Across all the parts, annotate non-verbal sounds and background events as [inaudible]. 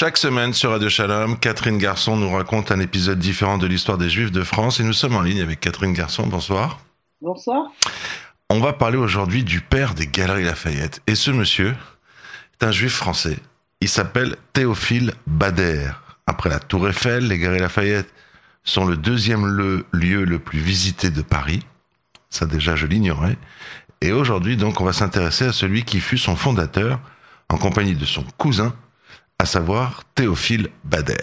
Chaque semaine sur Radio Shalom, Catherine Garçon nous raconte un épisode différent de l'histoire des Juifs de France et nous sommes en ligne avec Catherine Garçon. Bonsoir. Bonsoir. On va parler aujourd'hui du père des Galeries Lafayette. Et ce monsieur est un juif français. Il s'appelle Théophile Bader. Après la Tour Eiffel, les Galeries Lafayette sont le deuxième lieu le plus visité de Paris. Ça déjà, je l'ignorais. Et aujourd'hui, donc, on va s'intéresser à celui qui fut son fondateur en compagnie de son cousin, à savoir Théophile Bader.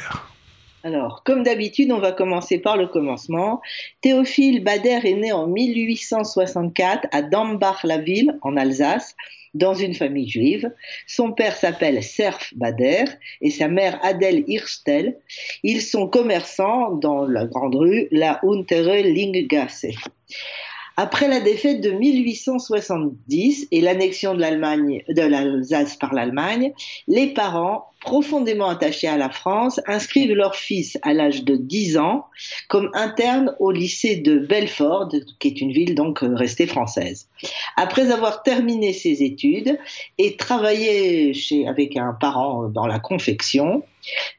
Alors, comme d'habitude, on va commencer par le commencement. Théophile Bader est né en 1864 à Dambach-la-Ville, en Alsace, dans une famille juive. Son père s'appelle Serf Bader et sa mère Adèle Hirstel. Ils sont commerçants dans la grande rue, la Untere Linggasse. Après la défaite de 1870 et l'annexion de l'Allemagne, de l'Alsace par l'Allemagne, les parents, profondément attachés à la France, inscrivent leur fils à l'âge de 10 ans comme interne au lycée de Belfort, qui est une ville donc euh, restée française. Après avoir terminé ses études et travaillé chez, avec un parent dans la confection,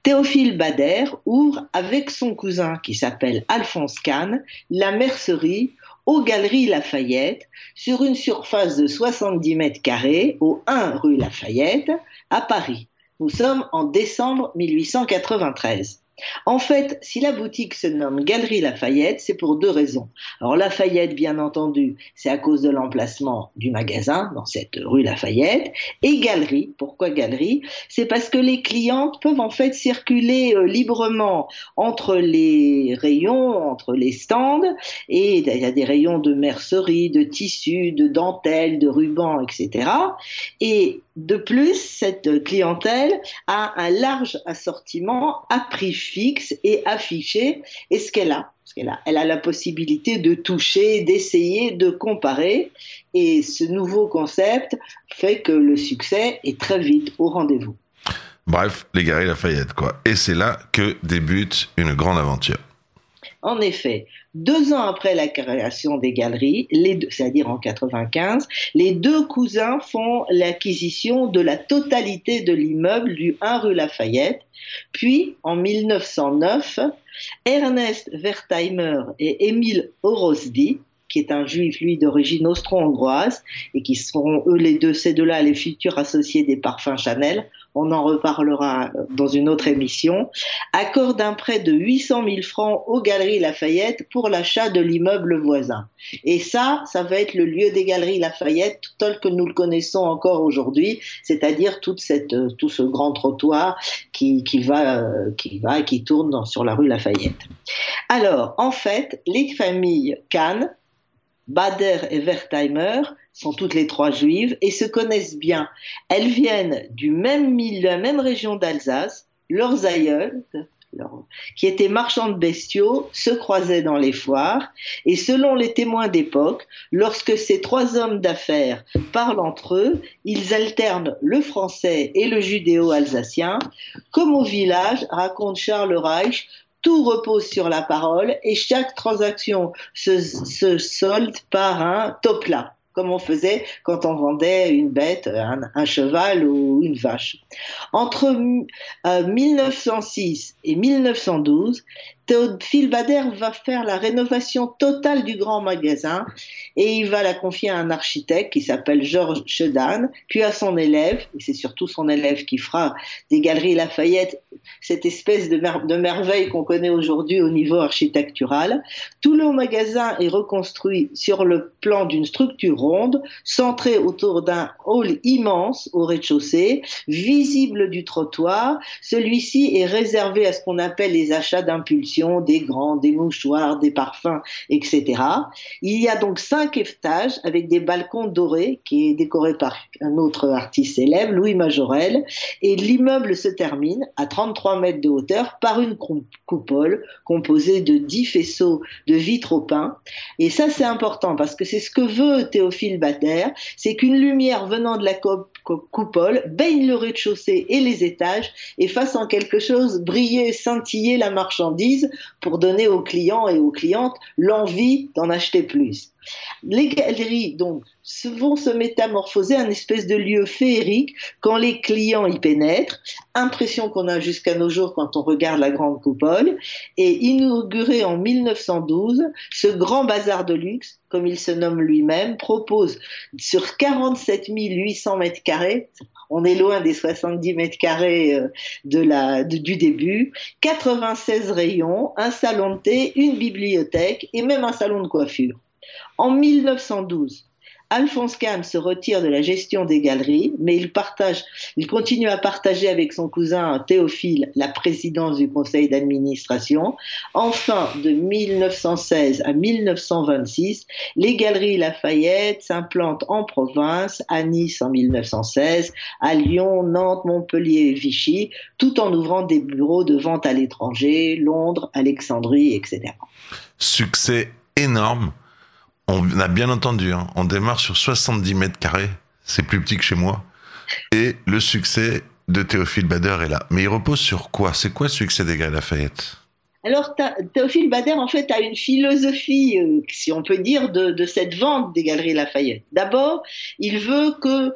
Théophile Bader ouvre avec son cousin qui s'appelle Alphonse Kahn la mercerie aux Galeries Lafayette sur une surface de 70 mètres carrés au 1 rue Lafayette à Paris. Nous sommes en décembre 1893. En fait, si la boutique se nomme Galerie Lafayette, c'est pour deux raisons. Alors Lafayette, bien entendu, c'est à cause de l'emplacement du magasin dans cette rue Lafayette. Et Galerie, pourquoi Galerie? C'est parce que les clientes peuvent en fait circuler euh, librement entre les rayons, entre les stands, et il y a des rayons de mercerie, de tissus, de dentelles, de rubans, etc. Et de plus, cette clientèle a un large assortiment à prix fixe et affiché. Et ce qu'elle a, ce qu'elle a, elle a la possibilité de toucher, d'essayer, de comparer. Et ce nouveau concept fait que le succès est très vite au rendez-vous. Bref, les Galeries Lafayette, quoi. Et c'est là que débute une grande aventure. En effet, deux ans après la création des galeries, c'est-à-dire en 95, les deux cousins font l'acquisition de la totalité de l'immeuble du 1 rue Lafayette. Puis, en 1909, Ernest Wertheimer et Émile Orosby qui est un juif, lui, d'origine austro-hongroise, et qui seront, eux, les deux, ces deux-là, les futurs associés des parfums Chanel, on en reparlera dans une autre émission, accorde un prêt de 800 000 francs aux Galeries Lafayette pour l'achat de l'immeuble voisin. Et ça, ça va être le lieu des Galeries Lafayette tel que nous le connaissons encore aujourd'hui, c'est-à-dire toute cette, tout ce grand trottoir qui, qui va, qui va, qui tourne sur la rue Lafayette. Alors, en fait, les familles Kahn, Bader et Wertheimer sont toutes les trois juives et se connaissent bien. Elles viennent du même de la même région d'Alsace. Leurs aïeuls, qui étaient marchands de bestiaux, se croisaient dans les foires. Et selon les témoins d'époque, lorsque ces trois hommes d'affaires parlent entre eux, ils alternent le français et le judéo-alsacien. Comme au village, raconte Charles Reich, tout repose sur la parole et chaque transaction se, solde par un top là comme on faisait quand on vendait une bête, un, cheval ou une vache. Entre 1906 euh, et 1912, Théophile Bader va faire la rénovation totale du grand magasin et il va la confier à un architecte qui s'appelle Georges Chedan, puis à son élève, et c'est surtout son élève qui fera des galeries Lafayette, cette espèce de, merveille qu'on connaît aujourd'hui au niveau architectural. Tout le magasin est reconstruit sur le plan d'une structure ronde, centrée autour d'un hall immense au rez-de-chaussée, visible du trottoir. Celui-ci est réservé à ce qu'on appelle les achats d'impulsion des grands, des mouchoirs, des parfums, etc. Il y a donc cinq étages avec des balcons dorés qui est décoré par un autre artiste célèbre, Louis Majorel, et l'immeuble se termine à 33 mètres de hauteur par une coupole composée de 10 faisceaux de vitraux peints. Et ça, c'est important parce que c'est ce que veut Théophile Bader, c'est qu'une lumière venant de la coupole baigne le rez-de-chaussée et les étages et fasse en quelque chose briller, scintiller la marchandise pour donner aux clients et aux clientes l'envie d'en acheter plus. Les galeries, vont se métamorphoser en espèce de lieu féerique quand les clients y pénètrent. Impression qu'on a jusqu'à nos jours quand on regarde la grande coupole. Et inauguré en 1912, ce grand bazar de luxe, comme il se nomme lui-même, propose sur 47 800 mètres carrés, on est loin des 70 mètres carrés euh, du début, 96 rayons, un salon de thé, une bibliothèque et même un salon de coiffure. En 1912, Alphonse Kahn se retire de la gestion des galeries, mais il, partage, il continue à partager avec son cousin Théophile la présidence du conseil d'administration. Enfin, de 1916 à 1926, les galeries Lafayette s'implantent en province, à Nice en 1916, à Lyon, Nantes, Montpellier et Vichy, tout en ouvrant des bureaux de vente à l'étranger, Londres, Alexandrie, etc. Succès énorme on a bien entendu, hein. on démarre sur 70 mètres carrés, c'est plus petit que chez moi. Et le succès de Théophile Bader est là. Mais il repose sur quoi? C'est quoi le succès des Galeries Lafayette? Alors, Théophile Bader, en fait, a une philosophie, euh, si on peut dire, de, de cette vente des Galeries Lafayette. D'abord, il veut que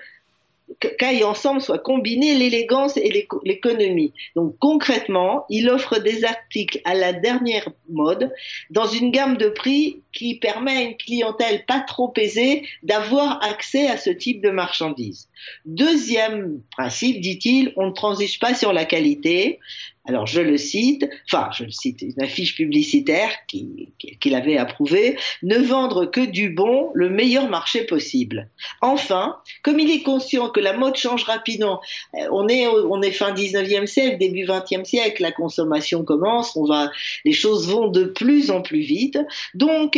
qu'aille ensemble soit combiné l'élégance et l'économie. Donc concrètement, il offre des articles à la dernière mode dans une gamme de prix qui permet à une clientèle pas trop aisée d'avoir accès à ce type de marchandises. Deuxième principe, dit-il, on ne transige pas sur la qualité. Alors je le cite, enfin je le cite, une affiche publicitaire qu'il avait approuvée, ne vendre que du bon, le meilleur marché possible. Enfin, comme il est conscient que la mode change rapidement, euh, on est, fin 19e siècle, début 20e siècle, la consommation commence, on va, les choses vont de plus en plus vite, donc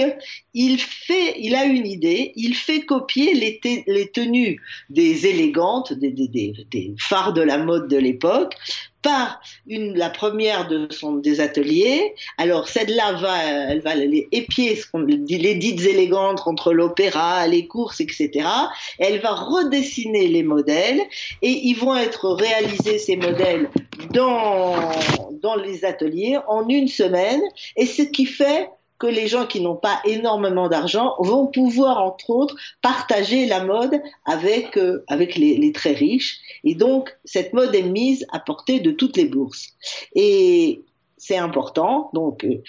il a une idée, il fait copier les, tenues des élégantes, des phares de la mode de l'époque, par une, la première de son, des ateliers. Alors celle-là va, elle va les épier ce qu'on dit, les dites élégantes entre l'opéra, les courses, etc. Elle va redessiner les modèles et ils vont être réalisés ces modèles dans dans les ateliers en une semaine. Et ce qui fait que les gens qui n'ont pas énormément d'argent vont pouvoir, entre autres, partager la mode avec, euh, les, très riches. Et donc, cette mode est mise à portée de toutes les bourses. Et c'est important. Donc, euh,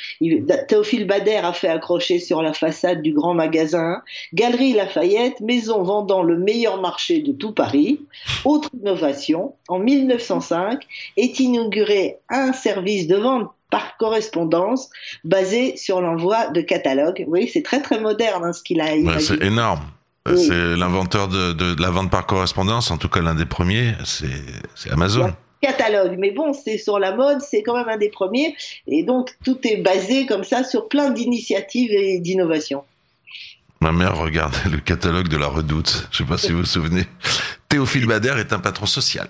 Théophile Bader a fait accrocher sur la façade du grand magasin Galerie Lafayette, maison vendant le meilleur marché de tout Paris. Autre innovation, en 1905 est inauguré un service de vente par correspondance basé sur l'envoi de catalogues. Oui, c'est très très moderne hein, ce qu'il a c'est énorme. C'est l'inventeur de, la vente par correspondance, en tout cas l'un des premiers, c'est Amazon. catalogue, mais bon, c'est sur la mode, c'est quand même un des premiers, et donc tout est basé comme ça sur plein d'initiatives et d'innovations. Ma mère regardait le catalogue de la Redoute, je ne sais pas si vous vous souvenez. Théophile Bader est un patron social.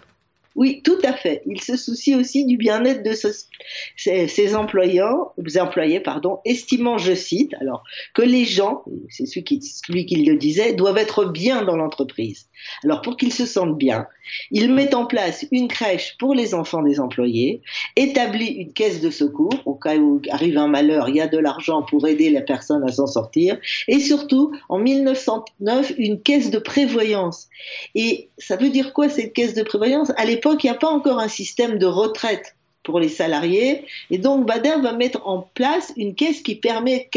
Oui, tout à fait. Il se soucie aussi du bien-être de ses, employés, pardon, estimant, je cite, alors que les gens, c'est celui qui le disait, doivent être bien dans l'entreprise. Alors pour qu'ils se sentent bien, il met en place une crèche pour les enfants des employés, établit une caisse de secours au cas où arrive un malheur, il y a de l'argent pour aider la personne à s'en sortir, et surtout en 1909 une caisse de prévoyance. Et ça veut dire quoi cette caisse de prévoyance? À l'époque, il n'y a pas encore un système de retraite pour les salariés. Et donc, Bader va mettre en place une caisse qui permet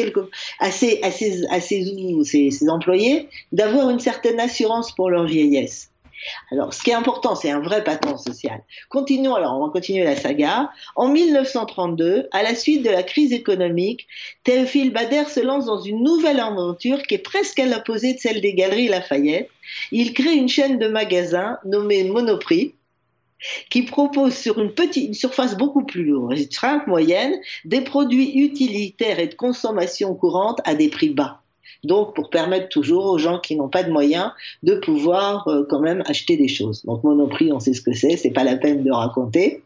à, ses, à, ses, employés d'avoir une certaine assurance pour leur vieillesse. Alors, ce qui est important, c'est un vrai patron social. Continuons, alors, on va continuer la saga. En 1932, à la suite de la crise économique, Théophile Bader se lance dans une nouvelle aventure qui est presque à l'opposé de celle des Galeries Lafayette. Il crée une chaîne de magasins nommée Monoprix, qui propose sur une petite surface beaucoup plus restreinte, moyenne, des produits utilitaires et de consommation courante à des prix bas donc pour permettre toujours aux gens qui n'ont pas de moyens de pouvoir euh, quand même acheter des choses. Donc Monoprix, on sait ce que c'est, c'est pas la peine de raconter.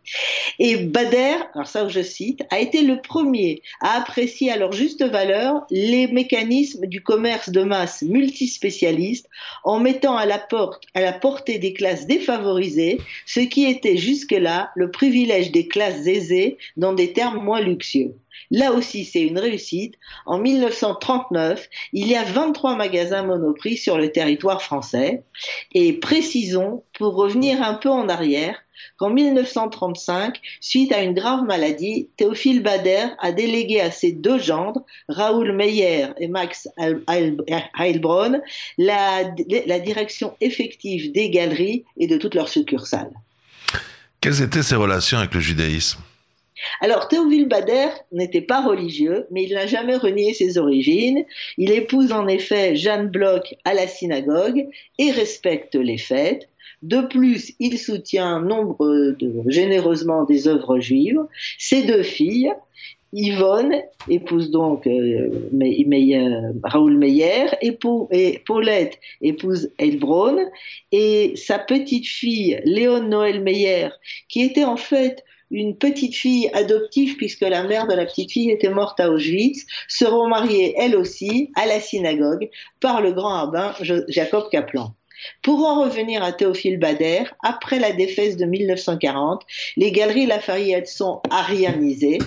Et Bader, alors ça je cite, a été le premier à apprécier à leur juste valeur les mécanismes du commerce de masse multispécialiste en mettant à la, porte, à la portée des classes défavorisées ce qui était jusque-là le privilège des classes aisées dans des termes moins luxueux. Là aussi, c'est une réussite. En 1939, il y a 23 magasins Monoprix sur le territoire français. Et précisons, pour revenir un peu en arrière, qu'en 1935, suite à une grave maladie, Théophile Bader a délégué à ses deux gendres, Raoul Meyer et Max Heilbronn, la, direction effective des galeries et de toutes leurs succursales. Quelles étaient ses relations avec le judaïsme? Alors, Théophile Bader n'était pas religieux, mais il n'a jamais renié ses origines. Il épouse en effet Jeanne Bloch à la synagogue et respecte les fêtes. De plus, il soutient nombre de, généreusement des œuvres juives. Ses deux filles, Yvonne épouse donc euh, Raoul Meyer et, Paulette épouse Elbron et sa petite fille Léon Noël Meyer qui était en fait une petite fille adoptive, puisque la mère de la petite fille était morte à Auschwitz, seront mariées elles aussi à la synagogue par le grand rabbin Jacob Kaplan. Pour en revenir à Théophile Bader, après la défaite de 1940, les galeries Lafayette sont arianisées,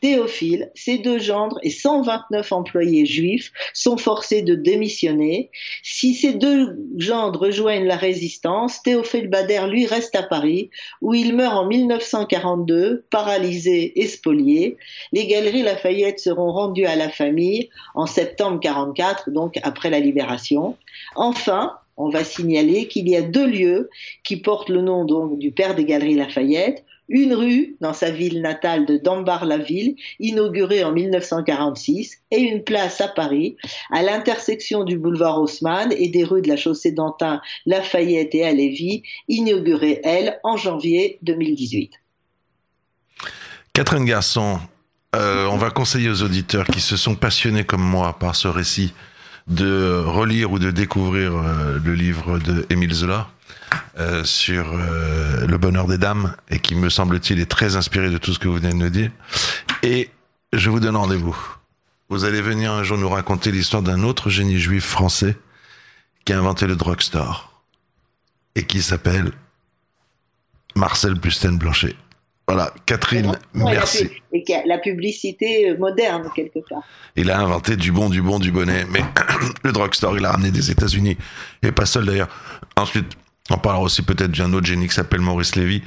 Théophile, ses deux gendres et 129 employés juifs sont forcés de démissionner. Si ces deux gendres rejoignent la résistance, Théophile Bader, lui, reste à Paris, où il meurt en 1942, paralysé et spolié. Les galeries Lafayette seront rendues à la famille en septembre 44, donc après la libération. Enfin, on va signaler qu'il y a deux lieux qui portent le nom du père des galeries Lafayette, une rue dans sa ville natale de Dambar-la-Ville, inaugurée en 1946, et une place à Paris, à l'intersection du boulevard Haussmann et des rues de la chaussée d'Antin, Lafayette et Alévi, inaugurée, elle, en janvier 2018. Catherine Garçon, euh, on va conseiller aux auditeurs qui se sont passionnés comme moi par ce récit de relire ou de découvrir euh, le livre de Zola euh, sur euh, le bonheur des dames et qui me semble-t-il est très inspiré de tout ce que vous venez de nous dire. Et je vous donne rendez-vous. Vous allez venir un jour nous raconter l'histoire d'un autre génie juif français qui a inventé le drugstore et qui s'appelle Marcel Busten Blanchet. Voilà, Catherine, merci. Et la publicité moderne, quelque part. Il a inventé du bon, du bon, du bonnet, mais [clears throat] le drugstore, il a ramené des États-Unis, et pas seul d'ailleurs. Ensuite, on parlera aussi peut-être d'un autre génie qui s'appelle Maurice Lévy.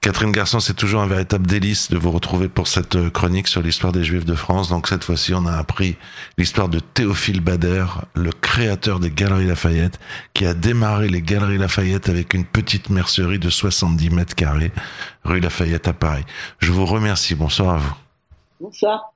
Catherine Garçon, c'est toujours un véritable délice de vous retrouver pour cette euh, chronique sur l'histoire des Juifs de France. Donc cette fois-ci, on a appris l'histoire de Théophile Bader, le créateur des Galeries Lafayette, qui a démarré les Galeries Lafayette avec une petite mercerie de 70 mètres carrés, rue Lafayette à Paris. Je vous remercie. Bonsoir à vous. Bonsoir.